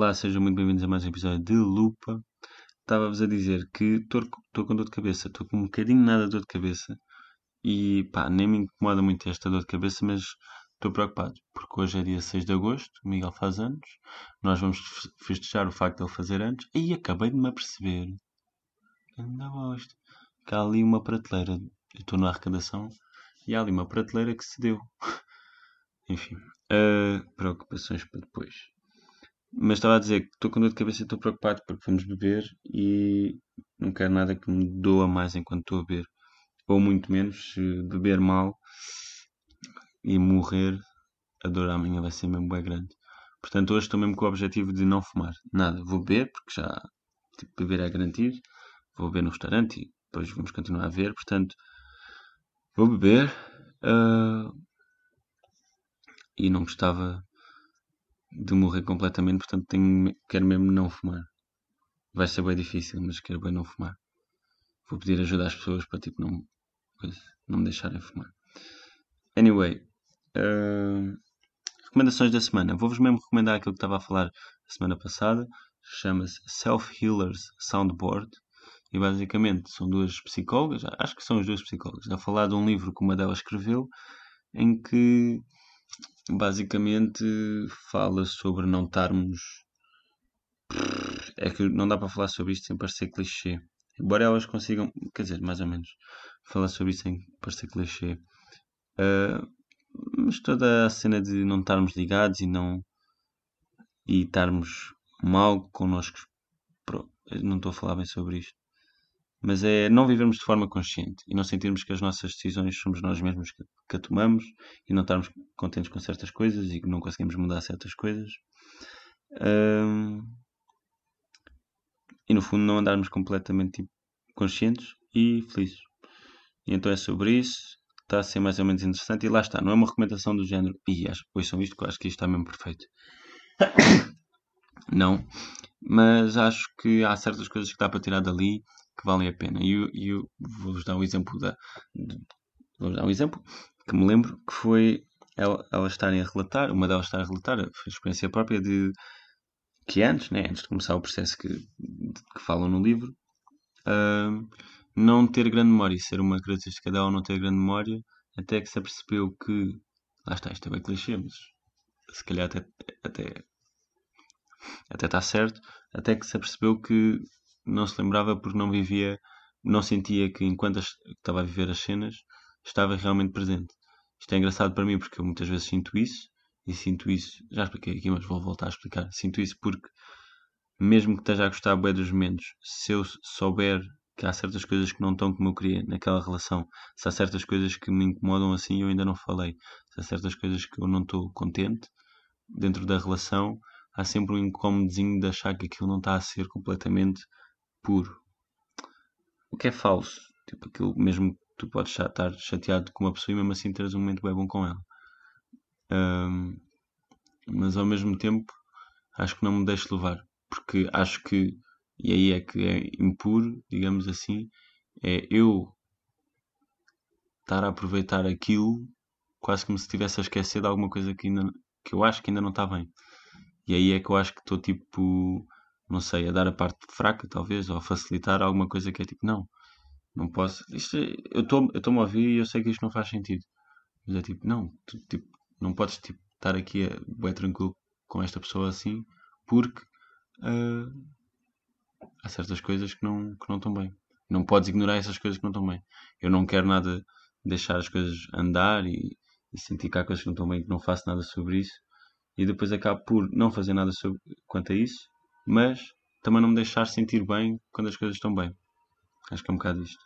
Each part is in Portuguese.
Olá, sejam muito bem-vindos a mais um episódio de Lupa. Estava-vos a dizer que estou com dor de cabeça, estou com um bocadinho nada de dor de cabeça e pá, nem me incomoda muito esta dor de cabeça, mas estou preocupado porque hoje é dia 6 de agosto, o Miguel faz anos, nós vamos festejar o facto de ele fazer anos e acabei de me aperceber, ainda gosto, que há ali uma prateleira, eu estou na arrecadação e há ali uma prateleira que se deu. Enfim, uh, preocupações para depois. Mas estava a dizer que estou com dor de cabeça e estou preocupado porque vamos beber e não quero nada que me doa mais enquanto estou a beber. Ou muito menos, se beber mal e morrer, a dor amanhã vai ser mesmo bem grande. Portanto, hoje estou mesmo com o objetivo de não fumar. Nada, vou beber, porque já tipo, beber é garantido. Vou beber no restaurante e depois vamos continuar a ver. Portanto, vou beber. Uh, e não gostava de morrer completamente, portanto tenho, quero mesmo não fumar. Vai ser bem difícil, mas quero bem não fumar. Vou pedir ajuda às pessoas para tipo não, não me deixarem fumar. Anyway, uh, recomendações da semana. Vou-vos mesmo recomendar aquilo que estava a falar a semana passada. Chama-se Self Healers Soundboard. E basicamente são duas psicólogas, acho que são as duas psicólogas, a falar de um livro que uma delas escreveu, em que basicamente fala sobre não estarmos. É que não dá para falar sobre isto sem parecer clichê. Embora elas consigam, quer dizer, mais ou menos, falar sobre isso sem parecer clichê. Uh, mas toda a cena de não estarmos ligados e não. e estarmos mal connosco. Não estou a falar bem sobre isto. Mas é não vivermos de forma consciente e não sentirmos que as nossas decisões somos nós mesmos que, que a tomamos e não estarmos contentes com certas coisas e que não conseguimos mudar certas coisas. Um, e no fundo não andarmos completamente tipo, conscientes e felizes. E então é sobre isso. Está a ser mais ou menos interessante. E lá está, não é uma recomendação do género. E acho, pois são isto que acho que isto está mesmo perfeito. não. Mas acho que há certas coisas que dá para tirar dali que valem a pena. E eu, eu vou-vos dar um exemplo da. Vou dar um exemplo que me lembro que foi ela, elas estarem a relatar, uma delas estar a relatar, foi experiência própria de que antes, né, antes de começar o processo que, que falam no livro, uh, não ter grande memória, e ser uma característica dela não ter grande memória, até que se apercebeu que, lá está, isto é bem clichê, mas se calhar até, até, até está certo, até que se apercebeu que não se lembrava porque não vivia, não sentia que enquanto estava a viver as cenas, estava realmente presente. Isto é engraçado para mim porque eu muitas vezes sinto isso, e sinto isso, já expliquei aqui, mas vou voltar a explicar. Sinto isso porque, mesmo que esteja a gostar bem dos momentos, se eu souber que há certas coisas que não estão como eu queria naquela relação, se há certas coisas que me incomodam assim eu ainda não falei, se há certas coisas que eu não estou contente dentro da relação, há sempre um incómodozinho de achar que aquilo não está a ser completamente puro. O que é falso. Tipo, aquilo mesmo que tu podes estar chateado com uma pessoa e mesmo assim teres um momento bem bom com ela. Um, mas ao mesmo tempo acho que não me deixo levar. Porque acho que, e aí é que é impuro, digamos assim, é eu estar a aproveitar aquilo quase como se estivesse a esquecer de alguma coisa que, ainda, que eu acho que ainda não está bem. E aí é que eu acho que estou tipo não sei, a dar a parte fraca, talvez, ou a facilitar alguma coisa que é tipo, não, não posso. Isto, é, eu estou-me a ouvir e eu sei que isto não faz sentido. Mas é tipo, não, tu, tipo, não podes tipo, estar aqui bem tranquilo com esta pessoa assim, porque uh, há certas coisas que não, que não estão bem. Não podes ignorar essas coisas que não estão bem. Eu não quero nada deixar as coisas andar e, e sentir que há coisas que não estão bem, que não faço nada sobre isso. E depois acabo por não fazer nada sobre, quanto a isso mas também não me deixar sentir bem quando as coisas estão bem. Acho que é um bocado isto.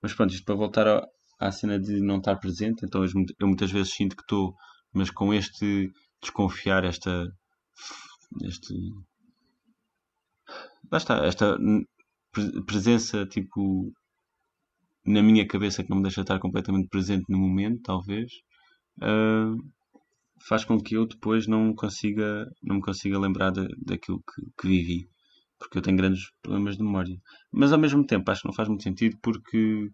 Mas pronto, isto para voltar à, cena de não estar presente, então eu muitas vezes sinto que estou, mas com este desconfiar, esta. este. lá está, esta presença tipo na minha cabeça que não me deixa estar completamente presente no momento, talvez, uh, faz com que eu depois não consiga não me consiga lembrar de, daquilo que, que, vivi porque eu tenho grandes problemas de memória mas ao mesmo tempo acho que não faz muito sentido porque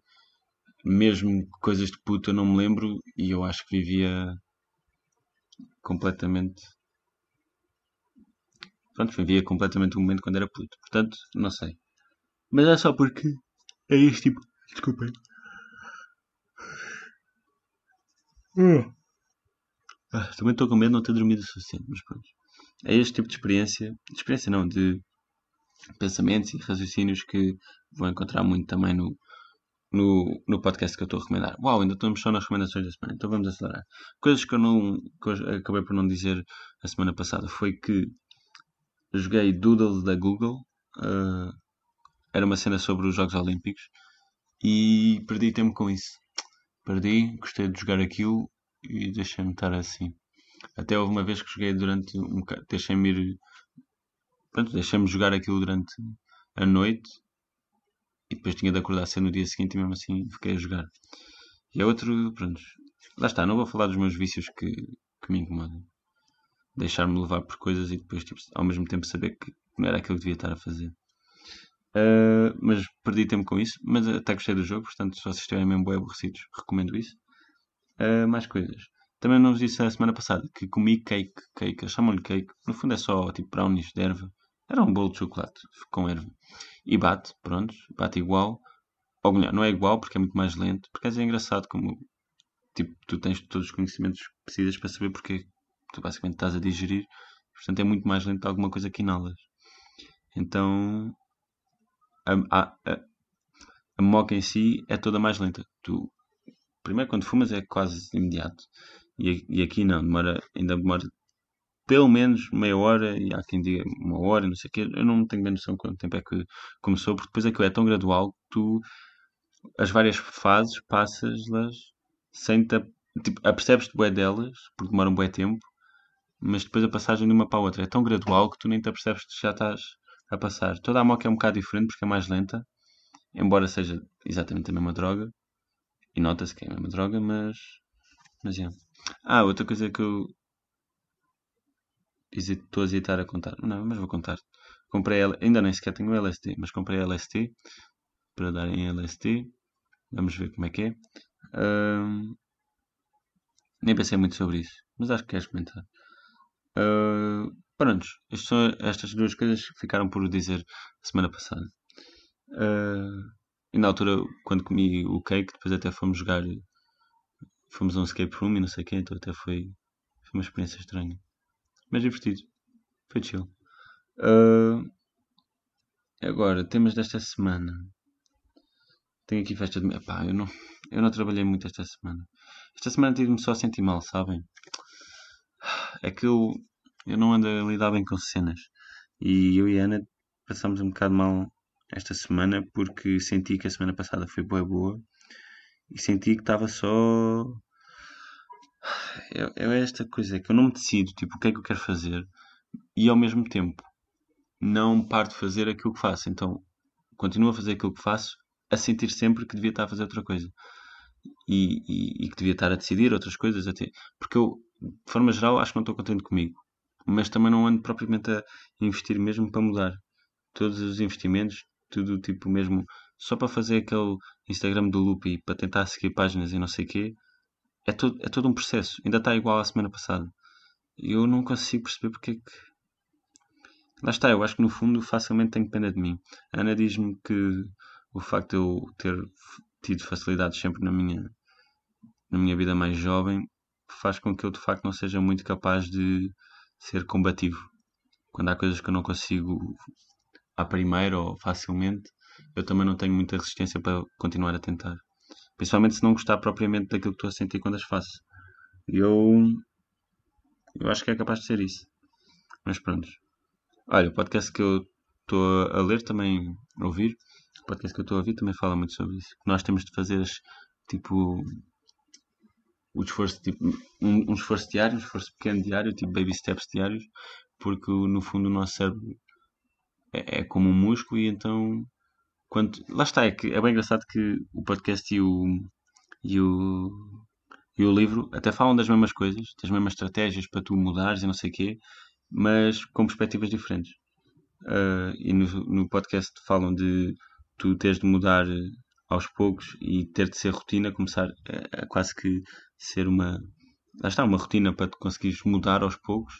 mesmo coisas de puta eu não me lembro e eu acho que vivia completamente pronto, vivia completamente o momento quando era puto. Portanto, não sei. Mas é só porque é este tipo. Desculpem. Hum. Ah, também estou com medo de não ter dormido o suficiente, mas pronto. É este tipo de experiência, de experiência não, de pensamentos e raciocínios que vou encontrar muito também no, no, no podcast que eu estou a recomendar. Uau, ainda estamos só nas recomendações da semana, então vamos acelerar. Coisas que eu não que eu acabei por não dizer a semana passada foi que joguei Doodle da Google. Uh, era uma cena sobre os Jogos Olímpicos e perdi tempo com isso. Perdi, gostei de jogar aquilo e deixei-me estar assim. Até houve uma vez que joguei durante um bocado, deixei-me ir. Pronto, deixei-me jogar aquilo durante a noite e depois tinha de acordar cedo no dia seguinte e mesmo assim fiquei a jogar. E é outro, pronto, lá está, não vou falar dos meus vícios que, que me incomodam. Deixar-me levar por coisas e depois tipo, ao mesmo tempo saber que não era aquilo que devia estar a fazer. Uh, mas perdi tempo com isso, mas até gostei do jogo, portanto, se vocês estiverem mesmo bem aborrecidos, recomendo isso. Uh, mais coisas. Também não vos disse a semana passada que comi cake, cake, chamam-lhe cake, no fundo é só tipo brownies de erva. Era um bolo de chocolate com erva. E bate, pronto, bate igual. Ou melhor, não é igual porque é muito mais lento. Porque é engraçado como tipo, tu tens todos os conhecimentos que precisas para saber porque tu basicamente estás a digerir. Portanto, é muito mais lento alguma coisa que inalas. Então, a, a, a, a moca em si é toda mais lenta. Tu, primeiro, quando fumas é quase imediato. E, e aqui não, demora, ainda demora pelo menos meia hora, e há quem diga uma hora, não sei o quê. Eu não tenho bem noção quanto tempo é que começou, porque depois aquilo é tão gradual que tu, as várias fases, passas-las sem te. Tipo, apercebes-te bué delas, porque demoram um bué tempo, mas depois a passagem de uma para a outra é tão gradual que tu nem te apercebes que já estás a passar. Toda a moca é um bocado diferente porque é mais lenta, embora seja exatamente a mesma droga, e nota-se que é a mesma droga, mas. Mas é. Ah, outra coisa que eu estou a hesitar a contar. Não, mas vou contar. Comprei ela, ainda nem sequer tenho LST, mas comprei LST para dar em LST. Vamos ver como é que é. Nem pensei muito sobre isso, mas acho que queres comentar. Uh, prontos, são estas duas coisas que ficaram por dizer semana passada. Uh, e na altura, quando comi o cake, depois até fomos jogar. Fomos a um escape room e não sei o que, então até foi, foi uma experiência estranha mas divertido. Foi chill. Uh, agora, temas desta semana. Tenho aqui festa de. Epá, eu não, eu não trabalhei muito esta semana. Esta semana tive-me só a sentir mal, sabem? É que eu, eu não ando a lidar bem com cenas. E eu e a Ana passámos um bocado mal esta semana porque senti que a semana passada foi boa boa e senti que estava só é, é esta coisa que eu não me decido, tipo, o que é que eu quero fazer e ao mesmo tempo não paro de fazer aquilo que faço. Então, continuo a fazer aquilo que faço, a sentir sempre que devia estar a fazer outra coisa. E, e, e que devia estar a decidir outras coisas até. Porque eu, de forma geral, acho que não estou contente comigo. Mas também não ando propriamente a investir mesmo para mudar. Todos os investimentos, tudo tipo mesmo, só para fazer aquele Instagram do Loopy, para tentar seguir páginas e não sei o quê, é todo, é todo um processo. Ainda está igual à semana passada. Eu não consigo perceber porque é que. Lá está, eu acho que no fundo facilmente tenho pena de mim. A Ana diz-me que o facto de eu ter tido facilidades sempre na minha, na minha vida mais jovem faz com que eu de facto não seja muito capaz de ser combativo. Quando há coisas que eu não consigo à primeira ou facilmente, eu também não tenho muita resistência para continuar a tentar. Principalmente se não gostar propriamente daquilo que estou a sentir quando as faço. Eu, eu acho que é capaz de ser isso. Mas pronto. Olha, o podcast que eu estou a ler também, a ouvir, o podcast que eu estou a ouvir também fala muito sobre isso. Nós temos de fazer, tipo, o esforço, tipo, um, um esforço diário, um esforço pequeno diário, tipo baby steps diários, porque no fundo o nosso cérebro é, é como um músculo e então quando, lá está, é, que é bem engraçado que o podcast e o, e o, e o livro até falam das mesmas coisas, das mesmas estratégias para tu mudares e não sei o quê, mas com perspectivas diferentes. Uh, e no, no podcast falam de tu teres de mudar aos poucos e ter de ser rotina, começar a, a quase que ser uma. Lá está, uma rotina para tu conseguires mudar aos poucos,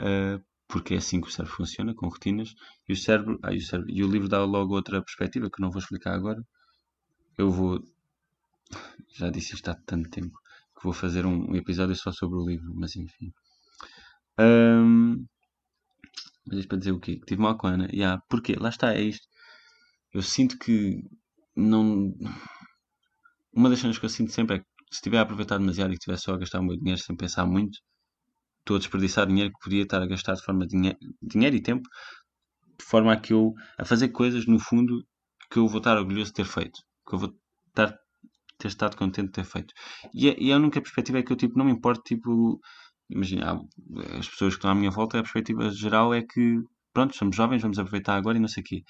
uh, porque é assim que o cérebro funciona, com rotinas, e o cérebro, ah, e o, cérebro, e o livro dá logo outra perspectiva que não vou explicar agora. Eu vou, já disse isto há tanto tempo, que vou fazer um, episódio só sobre o livro, mas enfim. Um, mas isto para dizer o quê? Que tive mal com a Ana. Yeah, porquê? Lá está, é isto. Eu sinto que não. Uma das coisas que eu sinto sempre é que se estiver a aproveitar demasiado e estiver só a gastar o meu dinheiro sem pensar muito, estou a desperdiçar dinheiro que podia estar a gastar de forma de dinheiro, e tempo, de forma a que eu a fazer coisas no fundo que eu vou estar orgulhoso de ter feito, que eu vou estar ter estado contente de ter feito. E, e a única perspectiva é que eu tipo não me importo tipo imagina as pessoas que estão à minha volta a perspectiva geral é que pronto somos jovens vamos aproveitar agora e não sei o quê.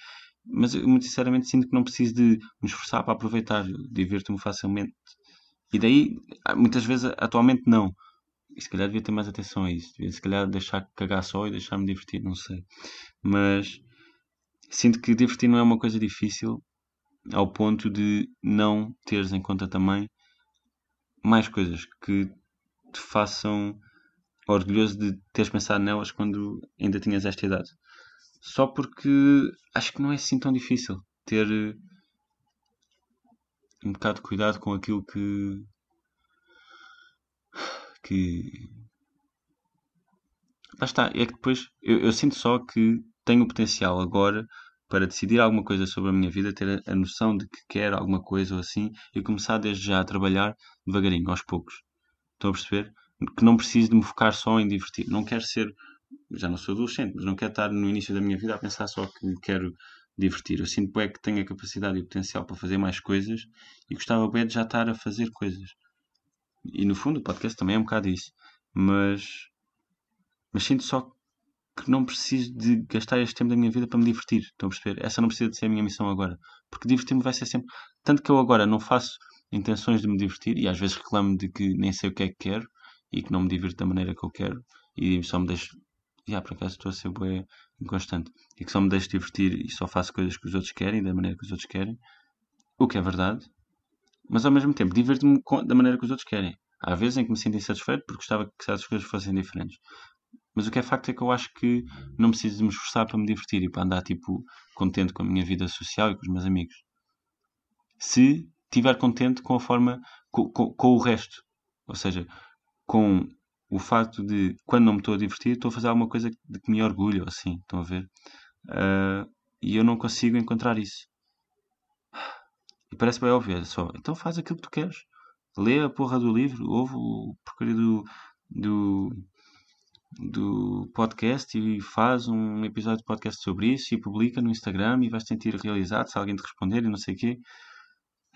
Mas eu muito sinceramente sinto que não preciso de me esforçar para aproveitar divirto-me facilmente. E daí muitas vezes atualmente não e se calhar devia ter mais atenção a isso. Devia se calhar deixar cagar só e deixar-me divertir, não sei. Mas sinto que divertir não é uma coisa difícil ao ponto de não teres em conta também mais coisas que te façam orgulhoso de teres pensado nelas quando ainda tinhas esta idade. Só porque acho que não é assim tão difícil ter um bocado de cuidado com aquilo que que. Lá está, é que depois eu, eu, sinto só que tenho o potencial agora para decidir alguma coisa sobre a minha vida, ter a, a noção de que quero alguma coisa ou assim e começar desde já a trabalhar devagarinho, aos poucos. Estão a perceber? Que não preciso de me focar só em divertir. Não quero ser. Já não sou adolescente, mas não quero estar no início da minha vida a pensar só que quero divertir. Eu sinto bem que tenho a capacidade e o potencial para fazer mais coisas e gostava bem de já estar a fazer coisas. E no fundo o podcast também é um bocado isso. Mas, mas sinto só que não preciso de gastar este tempo da minha vida para me divertir. Estão a perceber? Essa não precisa de ser a minha missão agora. Porque divertir-me vai ser sempre. Tanto que eu agora não faço intenções de me divertir e às vezes reclamo de que nem sei o que é que quero e que não me divirto da maneira que eu quero e só me deixo. Já, por acaso estou a ser bem inconstante. E que só me deixo divertir e só faço coisas que os outros querem, da maneira que os outros querem. O que é verdade mas ao mesmo tempo diverto-me da maneira que os outros querem. Há vezes em que me sinto insatisfeito porque gostava que certas coisas fossem diferentes. Mas o que é facto é que eu acho que não preciso de me esforçar para me divertir e para andar tipo contente com a minha vida social e com os meus amigos. Se estiver contente com a forma, com, com, com, o resto. Ou seja, com o facto de quando não me estou a divertir, estou a fazer alguma coisa de que me orgulho, assim, estão a ver? Uh, e eu não consigo encontrar isso. E parece bem óbvio, só. Então faz aquilo que tu queres. Lê a porra do livro, ouve o porcaria do, do, do podcast e faz um episódio de podcast sobre isso e publica no Instagram e vais sentir realizado se alguém te responder e não sei o quê.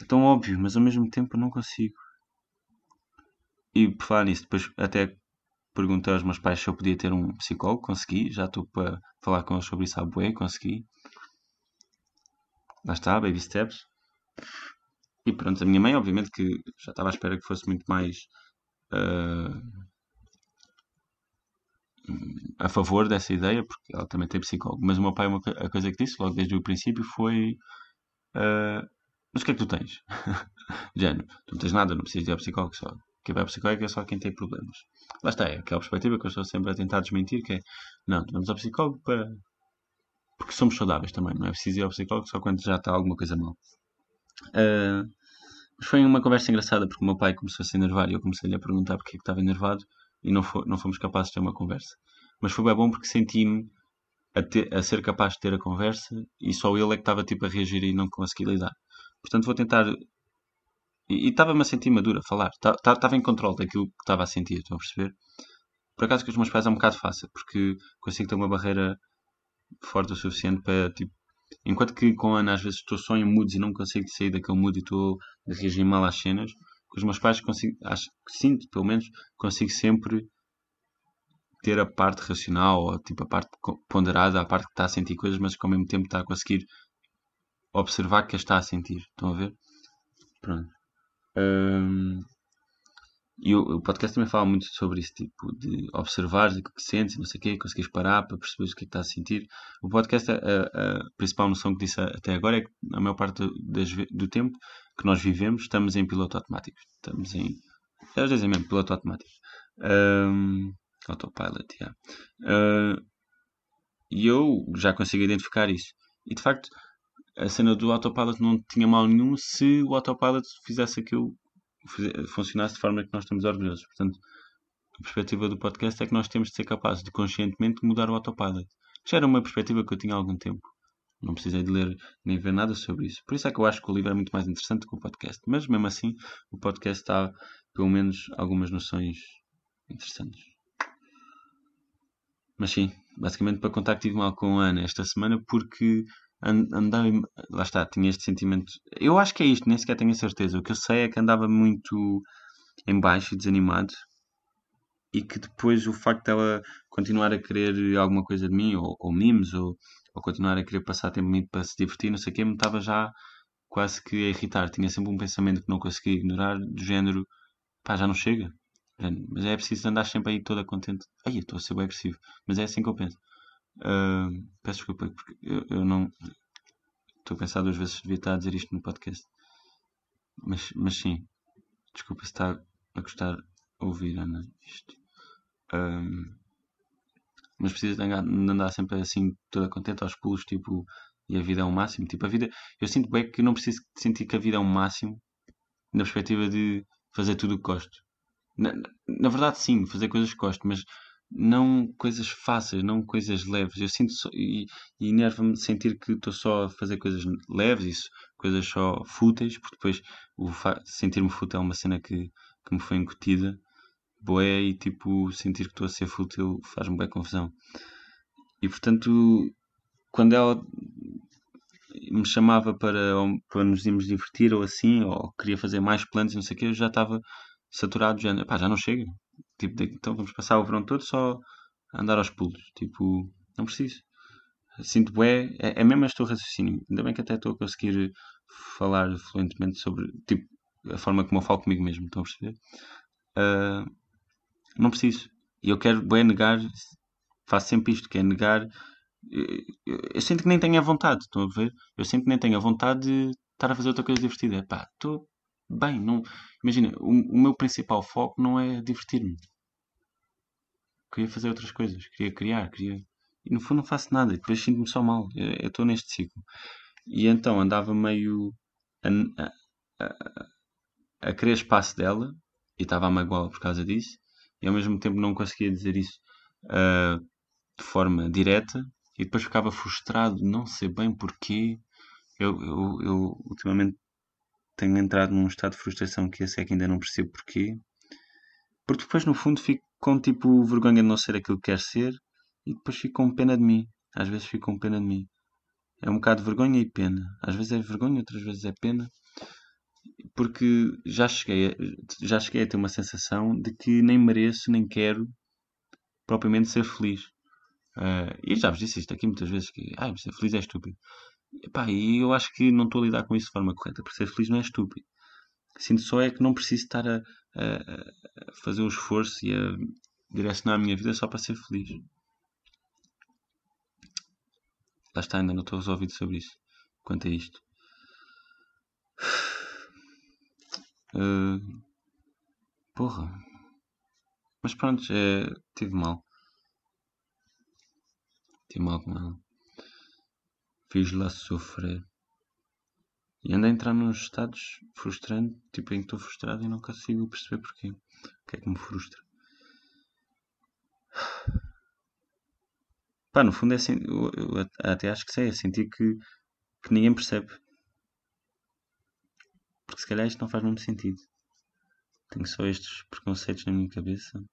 É tão óbvio, mas ao mesmo tempo não consigo. E por falar nisso, depois até perguntei aos meus pais se eu podia ter um psicólogo, consegui, já estou para falar com eles sobre isso à bué, consegui. Lá está, baby steps. E pronto, a minha mãe, obviamente, que já estava à espera que fosse muito mais uh, a favor dessa ideia, porque ela também tem psicólogo. Mas o meu pai, uma, a coisa que disse logo desde o princípio foi: uh, Mas o que é que tu tens? Género, tu não tens nada, não precisas de ir ao psicólogo só. Quem vai ao psicólogo é só quem tem problemas. Lá está, é aquela perspectiva que eu estou sempre a tentar desmentir: que é, não, vamos ao psicólogo para. Porque somos saudáveis também, não é preciso ir ao psicólogo só quando já está alguma coisa mal. Uh, foi uma conversa engraçada porque o meu pai começou a se enervar e eu comecei-lhe a perguntar porque é que estava enervado e não, não fomos capazes de ter uma conversa. Mas foi bem bom porque senti-me a, a, ser capaz de ter a conversa e só ele é que estava tipo a reagir e não consegui lidar. Portanto, vou tentar. E estava-me a sentir maduro a falar. Estava em controle daquilo que estava a sentir, estão a perceber? Por acaso, com os meus pais é um bocado fácil porque consigo ter uma barreira forte o suficiente para tipo, Enquanto que com a Ana às vezes estou só em moods e não consigo sair daquele mood e estou a reagir mal às cenas, com os meus pais consigo, acho que sinto, pelo menos, consigo sempre ter a parte racional ou tipo a parte ponderada, a parte que está a sentir coisas, mas que ao mesmo tempo está a conseguir observar que está a sentir. Estão a ver? Pronto. Um, e o, o, podcast também fala muito sobre isso, tipo, de observar o que sentes, não sei o quê, conseguires parar para perceber o que é que estás a sentir. O podcast, a, a, principal noção que disse até agora é que, a maior parte das, do tempo que nós vivemos, estamos em piloto automático. Estamos em. Às vezes é mesmo piloto automático. Um, autopilot, yeah. Uh, E eu já consigo identificar isso. E de facto, a cena do autopilot não tinha mal nenhum se o autopilot fizesse aquilo funcionasse de forma que nós estamos orgulhosos. Portanto, a perspectiva do podcast é que nós temos de ser capazes de conscientemente mudar o autopilot. Já era uma perspectiva que eu tinha há algum tempo. Não precisei de ler nem ver nada sobre isso. Por isso é que eu acho que o livro é muito mais interessante que o podcast. Mas mesmo assim, o podcast dá pelo menos algumas noções interessantes. Mas sim, basicamente para contar que tive mal com a Ana esta semana porque andava. Lá está, tinha este sentimento. Eu acho que é isto, nem sequer tenho a certeza. O que eu sei é que andava muito em baixo e desanimado e que depois o facto dela continuar a querer alguma coisa de mim, ou, ou mimos, ou, ou, continuar a querer passar tempo comigo para se divertir, não sei o quê, me estava já quase que a irritar. Tinha sempre um pensamento que não conseguia ignorar, do género, pá, já não chega. Mas é preciso andar sempre aí toda contente. Ai, estou a ser bem agressivo. Mas é assim que eu penso. Uh, peço desculpa, porque eu, eu não. Estou a pensar duas vezes se devia estar a dizer isto no podcast. Mas, mas sim. Desculpa se está a gostar ouvir, Ana, isto. Um, mas precisa de andar, sempre assim, toda contente aos pulos, tipo, e a vida é um máximo. Tipo, a vida, eu sinto bem que não preciso sentir que a vida é um máximo na perspectiva de fazer tudo o que gosto. Na, na verdade, sim, fazer coisas que gosto, mas não coisas fáceis, não coisas leves. Eu sinto só, e, e enerva-me sentir que estou só a fazer coisas leves, isso, coisas só fúteis, porque depois o sentir-me fútil é uma cena que, que me foi incutida boé e tipo sentir que estou a ser fútil faz-me bem confusão. E portanto, quando ela me chamava para, para nos irmos divertir ou assim, ou queria fazer mais planos e não sei o que, eu já estava saturado, já, pá, já não chega. Tipo, então vamos passar o verão todo só a andar aos pulos. Tipo, não preciso. Sinto bué, é, é mesmo este o raciocínio. Ainda bem que até estou a conseguir falar fluentemente sobre, tipo, a forma como eu falo comigo mesmo, estão a perceber? Uh, não preciso. E eu quero bem negar, faço sempre isto, que é negar. Eu, eu, sinto que nem tenho a vontade, estão a ver? Eu sinto que nem tenho a vontade de estar a fazer outra coisa divertida. Pá, estou bem, não. Imagina, o, o meu principal foco não é divertir-me. Queria fazer outras coisas, queria criar, queria. E no fundo não faço nada, e depois sinto-me só mal. Eu estou neste ciclo. E então andava meio a, a, a, a querer espaço dela, e estava a magoá-la por causa disso, e ao mesmo tempo não conseguia dizer isso uh, de forma direta e depois ficava frustrado, não sei bem porquê. Eu, eu, eu, ultimamente tenho entrado num estado de frustração que esse é que ainda não percebo porquê. Porque depois no fundo fico com tipo vergonha de não ser aquilo que quer ser e depois fico com pena de mim. Às vezes fico com pena de mim. É um bocado de vergonha e pena. Às vezes é vergonha, outras vezes é pena porque já cheguei, a, já cheguei a ter uma sensação de que nem mereço, nem quero propriamente ser feliz. Uh, e já vos disse isto aqui muitas vezes, que ah, ser feliz é estúpido. Epá, e eu acho que não estou a lidar com isso de forma correta, porque ser feliz não é estúpido. Sinto só é que não preciso estar a, a, a fazer um esforço e a direcionar a minha vida só para ser feliz. Lá está, ainda não estou resolvido sobre isso, quanto a isto. Uh, porra. Mas pronto, é, tive mal. Tive mal com ela. Fiz-la sofrer. E ando a entrar nos estados frustrantes, tipo em que estou frustrado e não consigo perceber porquê. O que é que me frustra? Pá, no fundo é assim, eu, eu até acho que sei, é sentir que, que ninguém percebe. Porque se calhar isto não faz muito sentido. Tenho só estes preconceitos na minha cabeça.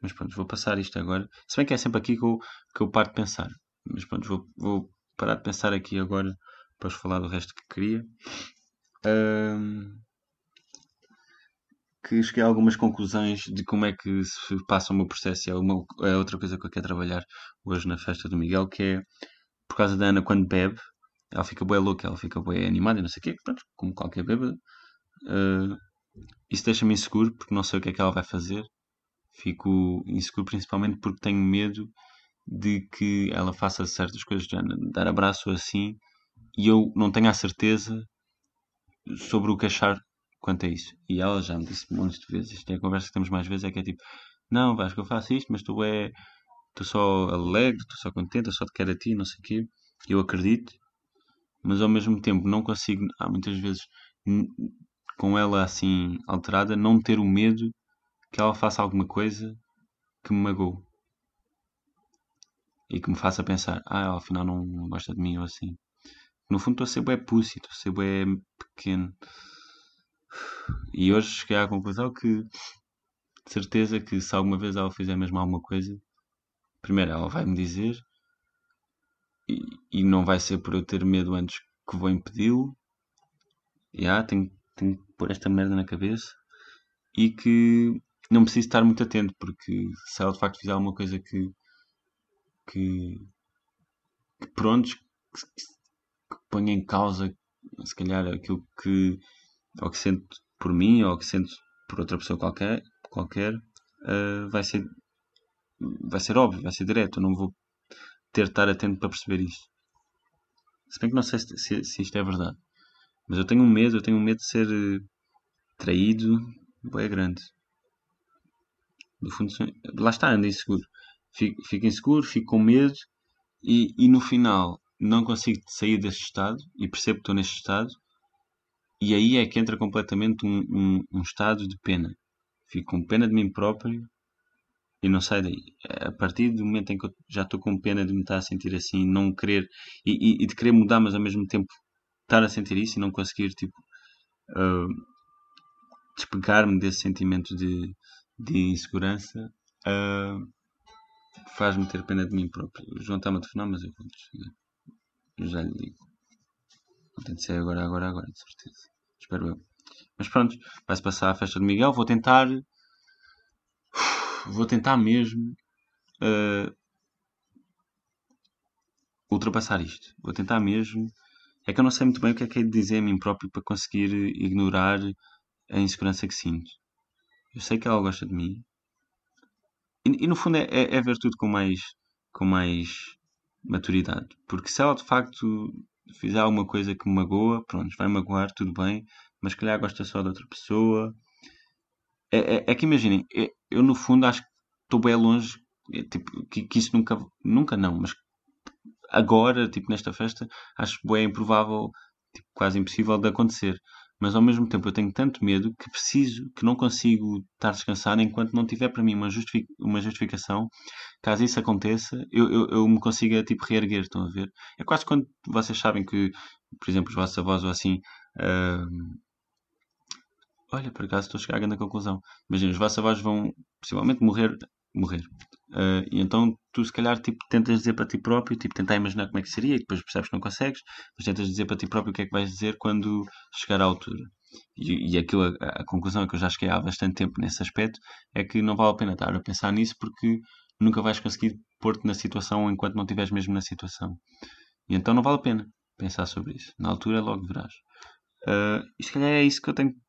Mas pronto, vou passar isto agora. Se bem que é sempre aqui que eu, que eu paro de pensar. Mas pronto, vou, vou parar de pensar aqui agora para vos falar do resto que queria. Um, que cheguei a algumas conclusões de como é que se passa o meu processo. É, uma, é outra coisa que eu quero trabalhar hoje na festa do Miguel, que é por causa da Ana quando bebe ela fica bem louca, ela fica bem animada, não sei o quê, pronto, como qualquer bêbada. Uh, isso deixa-me inseguro porque não sei o que é que ela vai fazer. Fico inseguro principalmente porque tenho medo de que ela faça certas coisas, dar abraço assim, e eu não tenho a certeza sobre o que achar quanto a isso. E ela já me disse de vezes, isto é a conversa que temos mais vezes, é que é tipo, não, vais que eu faço isto, mas tu é estou só alegre, estou só contente, eu só te quero a ti, não sei o quê. Eu acredito, mas ao mesmo tempo não consigo, há muitas vezes, com ela assim alterada, não ter o medo que ela faça alguma coisa que me magoe. E que me faça pensar, ah, ela afinal não gosta de mim ou assim. No fundo estou a ser bué pussy, estou a ser bué pequeno. E hoje cheguei à conclusão que, de certeza que se alguma vez ela fizer mesmo alguma coisa, primeiro ela vai me dizer e, e não vai ser por eu ter medo antes que vou impedi-lo. Já, tenho, tenho que pôr esta merda na cabeça e que não preciso estar muito atento porque se ela de facto fizer alguma coisa que que, que prontos que, que ponha em causa se calhar aquilo que ou que sente por mim ou que sente por outra pessoa qualquer qualquer uh, vai ser vai ser óbvio vai ser direto. Eu não vou ter de estar atento para perceber isso se bem que não sei se, se, se isto é verdade. Mas eu tenho um medo eu tenho um medo de ser uh, traído é grande. No fundo lá está ando inseguro fico, fico inseguro, fico com medo e, e no final não consigo sair deste estado e percebo que estou neste estado e aí é que entra completamente um, um, um estado de pena. Fico com pena de mim próprio e não sai daí. A partir do momento em que eu já estou com pena de me estar a sentir assim, não querer e, e, e de querer mudar, mas ao mesmo tempo estar a sentir isso e não conseguir tipo uh, despegar-me desse sentimento de, de insegurança, uh, faz-me ter pena de mim próprio. O João está-me a telefonar, mas eu vou eu já lhe digo. Não tem de ser agora, agora, agora, de certeza. Espero eu. Mas pronto, vai-se passar a festa de Miguel. Vou tentar. Vou tentar mesmo. Uh, ultrapassar isto. Vou tentar mesmo. É que eu não sei muito bem o que é que é de dizer a mim próprio para conseguir ignorar a insegurança que sinto. Eu sei que ela gosta de mim, e, e no fundo é, é, é, ver tudo com mais, com mais maturidade. Porque se ela de facto fizer alguma coisa que me magoa, pronto, vai magoar, tudo bem, mas se calhar gosta só de outra pessoa. É, é, é que imaginem, é, eu no fundo acho que estou bem longe, é, tipo, que, que, isso nunca, nunca não, mas agora, tipo nesta festa, acho bem improvável, tipo, quase impossível de acontecer mas ao mesmo tempo eu tenho tanto medo que preciso, que não consigo estar descansado enquanto não tiver para mim uma, justific uma justificação. Caso isso aconteça, eu, eu, eu me consiga tipo reerguer, estão a ver? É quase quando vocês sabem que, por exemplo, os vossos avós ou assim. Uh... Olha, por acaso estou a chegar a grande conclusão. Imagina, os vossos avós vão possivelmente morrer. morrer. Uh, então tu se calhar tipo, tentas dizer para ti próprio, tipo, tentar imaginar como é que seria, e depois percebes que não consegues, mas tentas dizer para ti próprio o que é que vais dizer quando chegar à altura. E, e aquilo, a, a, conclusão é que eu já cheguei há bastante tempo nesse aspecto é que não vale a pena estar a pensar nisso porque nunca vais conseguir pôr-te na situação enquanto não estiveres mesmo na situação. E então não vale a pena pensar sobre isso. Na altura logo verás. Uh, e se calhar é isso que eu tenho que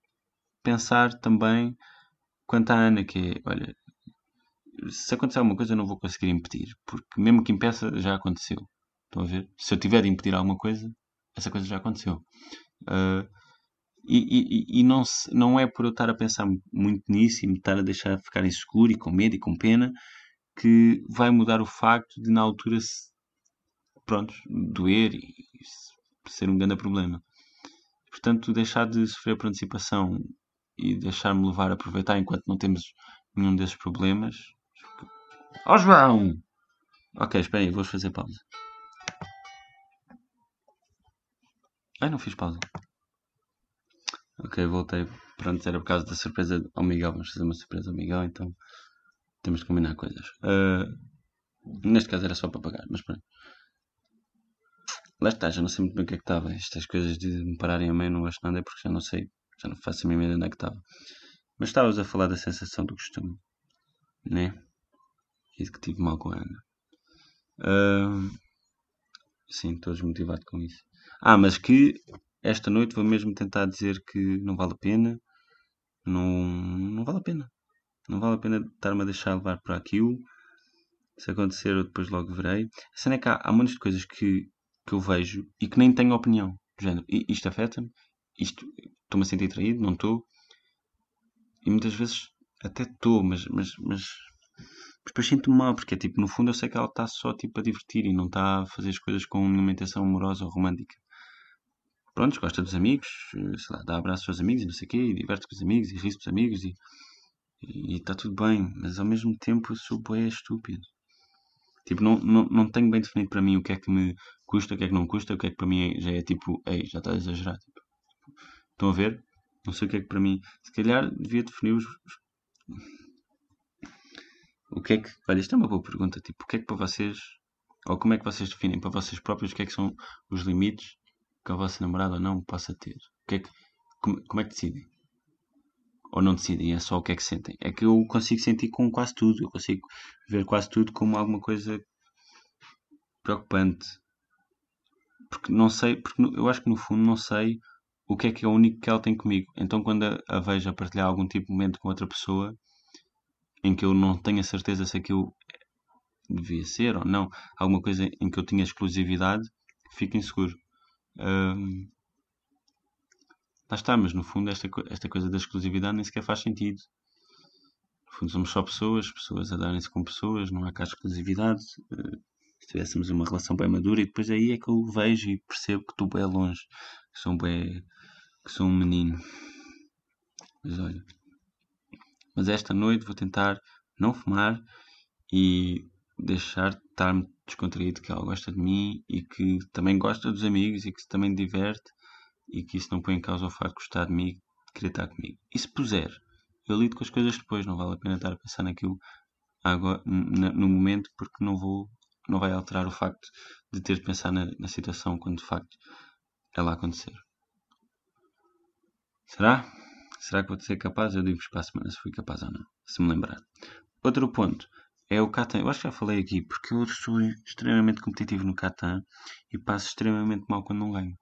pensar também quanto à Ana, que é, olha, se acontecer alguma coisa eu não vou conseguir impedir, porque mesmo que impeça, já aconteceu. Estão a ver? Se eu tiver de impedir alguma coisa, essa coisa já aconteceu. Uh, e, e, e não, se, não é por eu estar a pensar muito nisso e me estar a deixar ficar inseguro e com medo e com pena que vai mudar o facto de na altura se, pronto, doer e, ser um grande problema. Portanto, deixar de sofrer por antecipação e deixar-me levar a aproveitar enquanto não temos nenhum desses problemas Ó oh, João! Ok, espera aí, vou fazer pausa. Ai, não fiz pausa. Ok, voltei. Pronto, era por causa da surpresa ao Miguel. Vamos fazer uma surpresa ao Miguel, então temos de combinar coisas. Uh, neste caso era só para pagar, mas pronto. Lá está, já não sei muito bem o que é que estava. Estas coisas de me pararem a meio não gosto nada, é porque já não sei, já não faço a minha ideia onde é que estava. Mas estavas a falar da sensação do costume, né? Isso que tive mal com a Ana. Uh, sim, estou desmotivado com isso. Ah, mas que esta noite vou mesmo tentar dizer que não vale a pena. Não, não vale a pena. Não vale a pena estar-me a deixar levar para aquilo. Se acontecer, eu depois logo verei. A cena é que há, há muitas coisas que, que eu vejo e que nem tenho opinião. Do género, isto afeta-me, estou-me a sentir traído, não estou. E muitas vezes até estou, mas, mas, mas depois sinto-me mal, porque é tipo, no fundo eu sei que ela está só tipo a divertir e não está a fazer as coisas com nenhuma intenção amorosa ou romântica. Pronto, gosta dos amigos, sei lá, dá abraços aos amigos e não sei o quê, e diverte com os amigos e ri com os amigos e está tudo bem, mas ao mesmo tempo sou bué estúpido. Tipo, não, não, não tenho bem definido para mim o que é que me custa, o que é que não custa, o que é que para mim é, já é tipo, ei, já está a exagerar. Tipo, estão a ver? Não sei o que é que para mim. Se calhar devia definir os. O que é que. Olha, isto é uma boa pergunta. Tipo, o que é que para vocês. Ou como é que vocês definem para vocês próprios o que é que são os limites que a vossa namorada ou não possa ter? O que é que, como, como é que decidem? Ou não decidem, é só o que é que sentem. É que eu consigo sentir com quase tudo. Eu consigo ver quase tudo como alguma coisa preocupante. Porque não sei, porque eu acho que no fundo não sei o que é que é o único que ela tem comigo. Então, quando a, a vejo a partilhar algum tipo de momento com outra pessoa em que eu não tenho a certeza se aquilo devia ser ou não, alguma coisa em que eu tinha exclusividade, fico inseguro. Um, lá está, mas no fundo, esta, esta coisa da exclusividade nem sequer faz sentido. No fundo, somos só pessoas, pessoas a darem-se com pessoas, não há cá exclusividade. Uh, se tivéssemos uma relação bem madura, e depois aí é que eu vejo e percebo que estou bem longe, que sou bem que sou um menino. Mas olha. Mas esta noite vou tentar não fumar e deixar de estar-me descontraído que ela gosta de mim e que também gosta dos amigos e que se também diverte e que isso não põe em causa o facto de gostar de mim e de querer estar comigo. E se puser, eu lido com as coisas depois, não vale a pena estar a pensar naquilo agora, no momento porque não vou não vai alterar o facto de ter de pensar na, na situação quando de facto ela acontecer. Será? Será que vou ser capaz? Eu digo-vos para a semana se fui capaz ou não, se me lembrar. Outro ponto é o Catan. Eu acho que já falei aqui, porque eu sou extremamente competitivo no Catan e passo extremamente mal quando não ganho.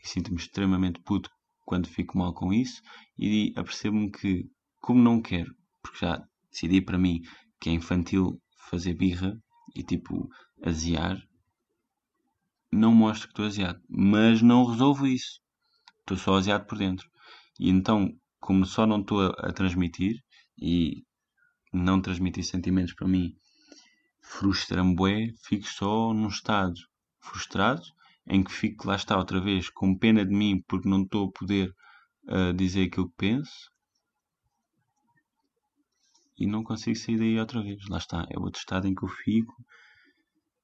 E sinto-me extremamente puto quando fico mal com isso e apercebo-me que, como não quero, porque já decidi para mim que é infantil fazer birra e tipo aziar, não mostro que estou aziado. Mas não resolvo isso. Estou só aziado por dentro. E então, como só não estou a, a transmitir e não transmitir sentimentos para mim frustra-me bué, fico só num estado frustrado em que fico lá está outra vez com pena de mim porque não estou a poder uh, dizer aquilo que penso e não consigo sair daí outra vez. Lá está, é outro estado em que eu fico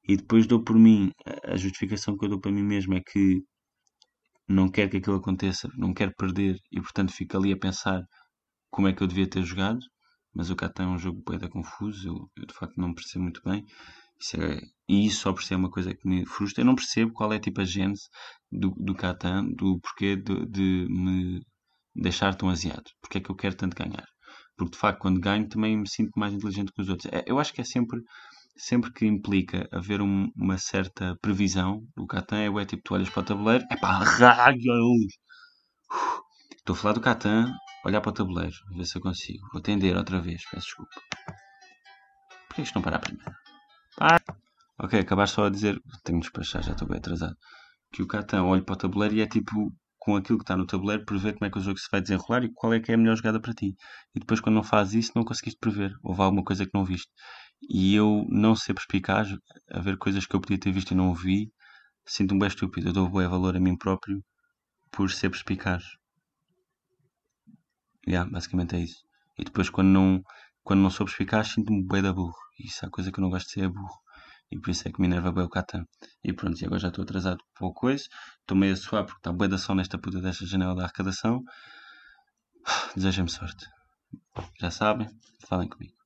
e depois dou por mim. A justificação que eu dou para mim mesmo é que não quero que aquilo aconteça, não quero perder e portanto fico ali a pensar como é que eu devia ter jogado. Mas o Catan é um jogo bem confuso, eu, eu, de facto não percebo muito bem. Isso é, e isso só por ser uma coisa que me frustra. Eu não percebo qual é tipo a gênese do, do Catan, do porquê de, de me deixar tão aziado. Porque é que eu quero tanto ganhar. Porque de facto, quando ganho, também me sinto mais inteligente que os outros. É, eu acho que é sempre sempre que implica haver um, uma certa previsão, o Catan é, é tipo, olhas para o tabuleiro, é pá, raios! Estou a falar do Catan, olhar para o tabuleiro, ver se eu consigo. Vou atender outra vez, peço desculpa. Porquê isto não para a primeira? Para! Ok, acabar só a dizer, tenho de despachar, já estou bem atrasado. Que o Catan olha para o tabuleiro e é tipo, com aquilo que está no tabuleiro, prever como é que o jogo se vai desenrolar e qual é que é a melhor jogada para ti. E depois, quando não fazes isso, não conseguiste prever. Houve alguma coisa que não viste. E eu não ser perspicaz, a ver coisas que eu podia ter visto e não vi, sinto-me bem estúpido. Eu dou bem valor a mim próprio por ser perspicaz. Yeah, basicamente é isso. E depois quando não, quando não sou perspicaz, sinto-me bem da burro. Isso é a coisa que eu não gosto de ser é burro. E por isso é que me enerva bem o Catan. E pronto, e agora já estou atrasado por coisa. Estou meio a suar porque está bem da sol nesta puta desta janela da arrecadação. Desejem-me sorte. Já sabem, falem comigo.